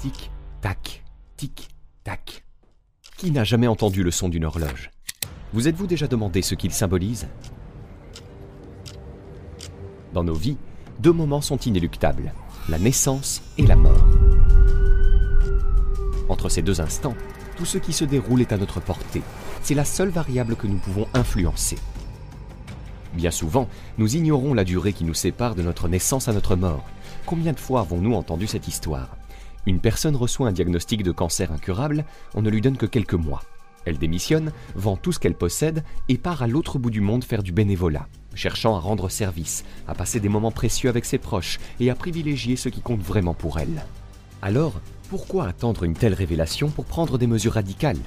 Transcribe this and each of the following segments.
Tic, tac, tic, tac. Qui n'a jamais entendu le son d'une horloge? Vous êtes-vous déjà demandé ce qu'il symbolise? Dans nos vies, deux moments sont inéluctables, la naissance et la mort. Entre ces deux instants, tout ce qui se déroule est à notre portée. C'est la seule variable que nous pouvons influencer. Bien souvent, nous ignorons la durée qui nous sépare de notre naissance à notre mort. Combien de fois avons-nous entendu cette histoire? Une personne reçoit un diagnostic de cancer incurable, on ne lui donne que quelques mois. Elle démissionne, vend tout ce qu'elle possède et part à l'autre bout du monde faire du bénévolat, cherchant à rendre service, à passer des moments précieux avec ses proches et à privilégier ce qui compte vraiment pour elle. Alors, pourquoi attendre une telle révélation pour prendre des mesures radicales?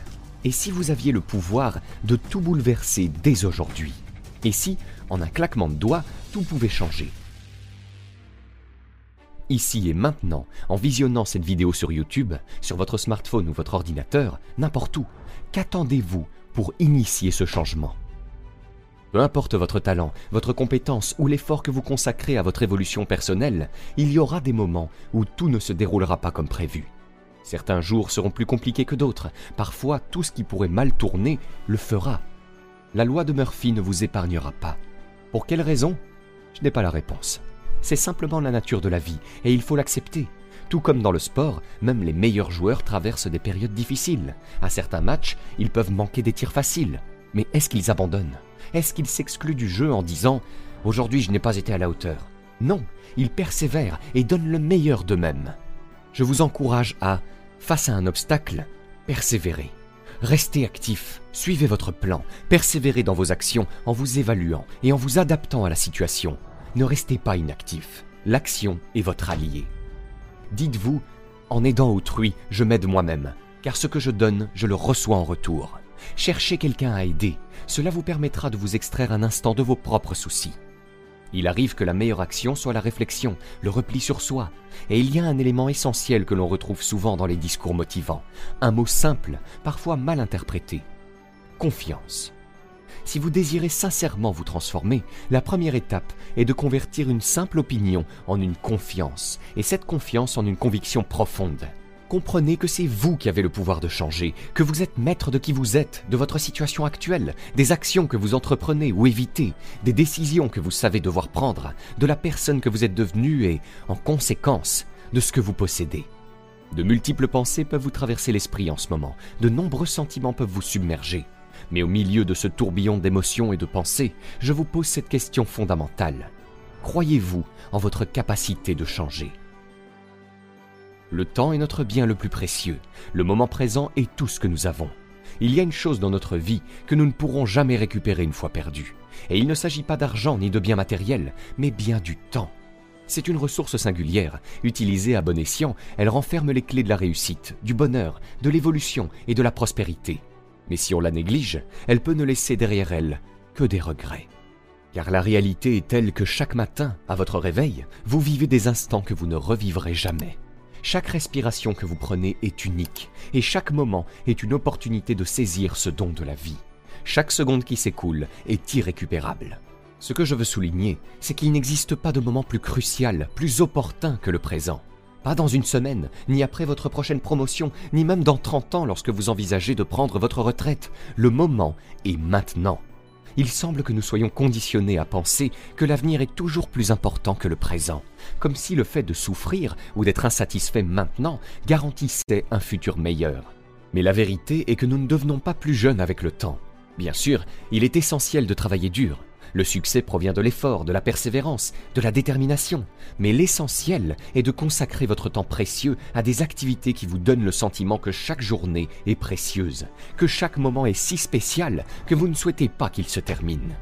Et si vous aviez le pouvoir de tout bouleverser dès aujourd'hui? Et si, en un claquement de doigts, tout pouvait changer? Ici et maintenant, en visionnant cette vidéo sur YouTube, sur votre smartphone ou votre ordinateur, n'importe où, qu'attendez-vous pour initier ce changement? Peu importe votre talent, votre compétence ou l'effort que vous consacrez à votre évolution personnelle, il y aura des moments où tout ne se déroulera pas comme prévu. Certains jours seront plus compliqués que d'autres. Parfois, tout ce qui pourrait mal tourner le fera. La loi de Murphy ne vous épargnera pas. Pour quelle raison? Je n'ai pas la réponse. C'est simplement la nature de la vie, et il faut l'accepter. Tout comme dans le sport, même les meilleurs joueurs traversent des périodes difficiles. À certains matchs, ils peuvent manquer des tirs faciles. Mais est-ce qu'ils abandonnent? Est-ce qu'ils s'excluent du jeu en disant ⁇ Aujourd'hui je n'ai pas été à la hauteur ⁇ Non, ils persévèrent et donnent le meilleur d'eux-mêmes. Je vous encourage à, face à un obstacle, persévérer. Restez actif, suivez votre plan, persévérez dans vos actions en vous évaluant et en vous adaptant à la situation. Ne restez pas inactif. L'action est votre allié. Dites-vous, en aidant autrui, je m'aide moi-même, car ce que je donne, je le reçois en retour. Cherchez quelqu'un à aider. Cela vous permettra de vous extraire un instant de vos propres soucis. Il arrive que la meilleure action soit la réflexion, le repli sur soi. Et il y a un élément essentiel que l'on retrouve souvent dans les discours motivants. Un mot simple, parfois mal interprété. Confiance. Si vous désirez sincèrement vous transformer, la première étape est de convertir une simple opinion en une confiance, et cette confiance en une conviction profonde comprenez que c'est vous qui avez le pouvoir de changer, que vous êtes maître de qui vous êtes, de votre situation actuelle, des actions que vous entreprenez ou évitez, des décisions que vous savez devoir prendre, de la personne que vous êtes devenue et, en conséquence, de ce que vous possédez. De multiples pensées peuvent vous traverser l'esprit en ce moment, de nombreux sentiments peuvent vous submerger. Mais au milieu de ce tourbillon d'émotions et de pensées, je vous pose cette question fondamentale. Croyez-vous en votre capacité de changer? Le temps est notre bien le plus précieux. Le moment présent est tout ce que nous avons. Il y a une chose dans notre vie que nous ne pourrons jamais récupérer une fois perdue. Et il ne s'agit pas d'argent ni de biens matériels, mais bien du temps. C'est une ressource singulière. Utilisée à bon escient, elle renferme les clés de la réussite, du bonheur, de l'évolution et de la prospérité. Mais si on la néglige, elle peut ne laisser derrière elle que des regrets. Car la réalité est telle que chaque matin, à votre réveil, vous vivez des instants que vous ne revivrez jamais. Chaque respiration que vous prenez est unique, et chaque moment est une opportunité de saisir ce don de la vie. Chaque seconde qui s'écoule est irrécupérable. Ce que je veux souligner, c'est qu'il n'existe pas de moment plus crucial, plus opportun que le présent. Pas dans une semaine, ni après votre prochaine promotion, ni même dans 30 ans lorsque vous envisagez de prendre votre retraite. Le moment est maintenant il semble que nous soyons conditionnés à penser que l'avenir est toujours plus important que le présent, comme si le fait de souffrir ou d'être insatisfait maintenant garantissait un futur meilleur. Mais la vérité est que nous ne devenons pas plus jeunes avec le temps. Bien sûr, il est essentiel de travailler dur, le succès provient de l'effort, de la persévérance, de la détermination. Mais l'essentiel est de consacrer votre temps précieux à des activités qui vous donnent le sentiment que chaque journée est précieuse, que chaque moment est si spécial que vous ne souhaitez pas qu'il se termine.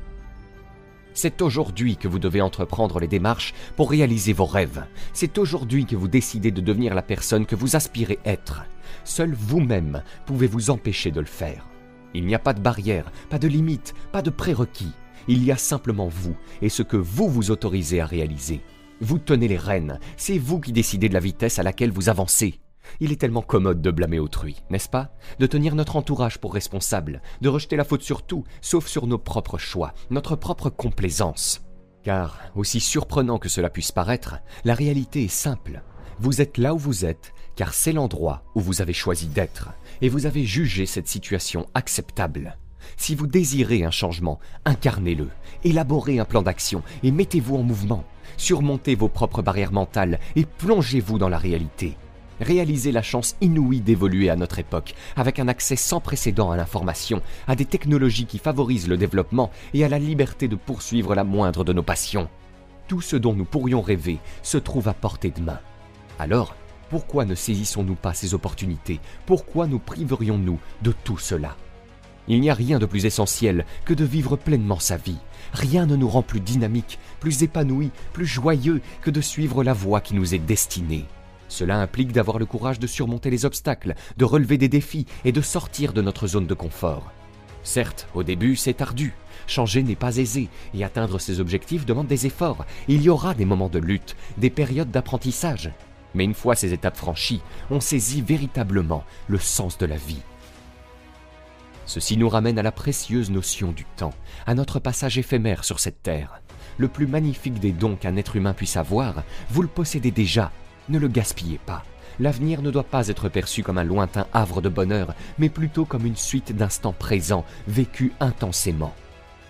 C'est aujourd'hui que vous devez entreprendre les démarches pour réaliser vos rêves. C'est aujourd'hui que vous décidez de devenir la personne que vous aspirez être. Seul vous-même pouvez vous empêcher de le faire. Il n'y a pas de barrière, pas de limite, pas de prérequis. Il y a simplement vous et ce que vous vous autorisez à réaliser. Vous tenez les rênes, c'est vous qui décidez de la vitesse à laquelle vous avancez. Il est tellement commode de blâmer autrui, n'est-ce pas? De tenir notre entourage pour responsable, de rejeter la faute sur tout, sauf sur nos propres choix, notre propre complaisance. Car, aussi surprenant que cela puisse paraître, la réalité est simple. Vous êtes là où vous êtes, car c'est l'endroit où vous avez choisi d'être, et vous avez jugé cette situation acceptable. Si vous désirez un changement, incarnez-le, élaborez un plan d'action et mettez-vous en mouvement. Surmontez vos propres barrières mentales et plongez-vous dans la réalité. Réalisez la chance inouïe d'évoluer à notre époque, avec un accès sans précédent à l'information, à des technologies qui favorisent le développement et à la liberté de poursuivre la moindre de nos passions. Tout ce dont nous pourrions rêver se trouve à portée de main. Alors, pourquoi ne saisissons-nous pas ces opportunités? Pourquoi nous priverions-nous de tout cela? Il n'y a rien de plus essentiel que de vivre pleinement sa vie. Rien ne nous rend plus dynamique, plus épanoui, plus joyeux que de suivre la voie qui nous est destinée. Cela implique d'avoir le courage de surmonter les obstacles, de relever des défis et de sortir de notre zone de confort. Certes, au début, c'est ardu. Changer n'est pas aisé et atteindre ses objectifs demande des efforts. Il y aura des moments de lutte, des périodes d'apprentissage. Mais une fois ces étapes franchies, on saisit véritablement le sens de la vie. Ceci nous ramène à la précieuse notion du temps, à notre passage éphémère sur cette terre. Le plus magnifique des dons qu'un être humain puisse avoir, vous le possédez déjà ne le gaspillez pas. L'avenir ne doit pas être perçu comme un lointain havre de bonheur, mais plutôt comme une suite d'instants présents, vécus intensément.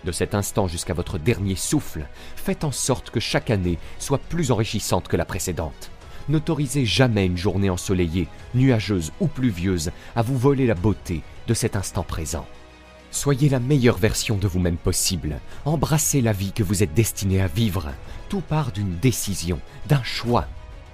De cet instant jusqu'à votre dernier souffle, faites en sorte que chaque année soit plus enrichissante que la précédente. N'autorisez jamais une journée ensoleillée, nuageuse ou pluvieuse à vous voler la beauté de cet instant présent. Soyez la meilleure version de vous-même possible. Embrassez la vie que vous êtes destiné à vivre. Tout part d'une décision, d'un choix,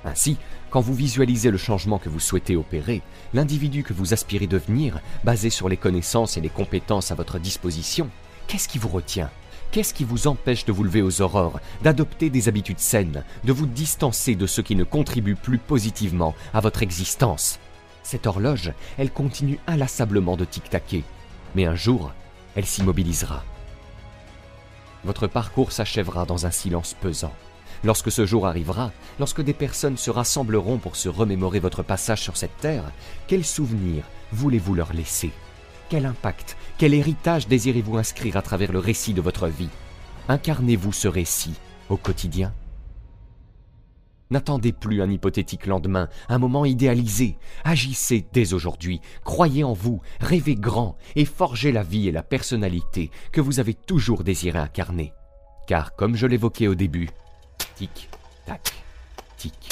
ainsi, quand vous visualisez le changement que vous souhaitez opérer, l'individu que vous aspirez devenir, basé sur les connaissances et les compétences à votre disposition, qu'est-ce qui vous retient? Qu'est-ce qui vous empêche de vous lever aux aurores, d'adopter des habitudes saines, de vous distancer de ceux qui ne contribuent plus positivement à votre existence? Cette horloge, elle continue inlassablement de tic-taquer, mais un jour, elle s'immobilisera. Votre parcours s'achèvera dans un silence pesant. Lorsque ce jour arrivera, lorsque des personnes se rassembleront pour se remémorer votre passage sur cette terre, quels souvenirs voulez-vous leur laisser? Quel impact, quel héritage désirez-vous inscrire à travers le récit de votre vie? Incarnez-vous ce récit au quotidien? N'attendez plus un hypothétique lendemain, un moment idéalisé. Agissez dès aujourd'hui, croyez en vous, rêvez grand et forgez la vie et la personnalité que vous avez toujours désiré incarner. Car, comme je l'évoquais au début, Tic, tac, tic.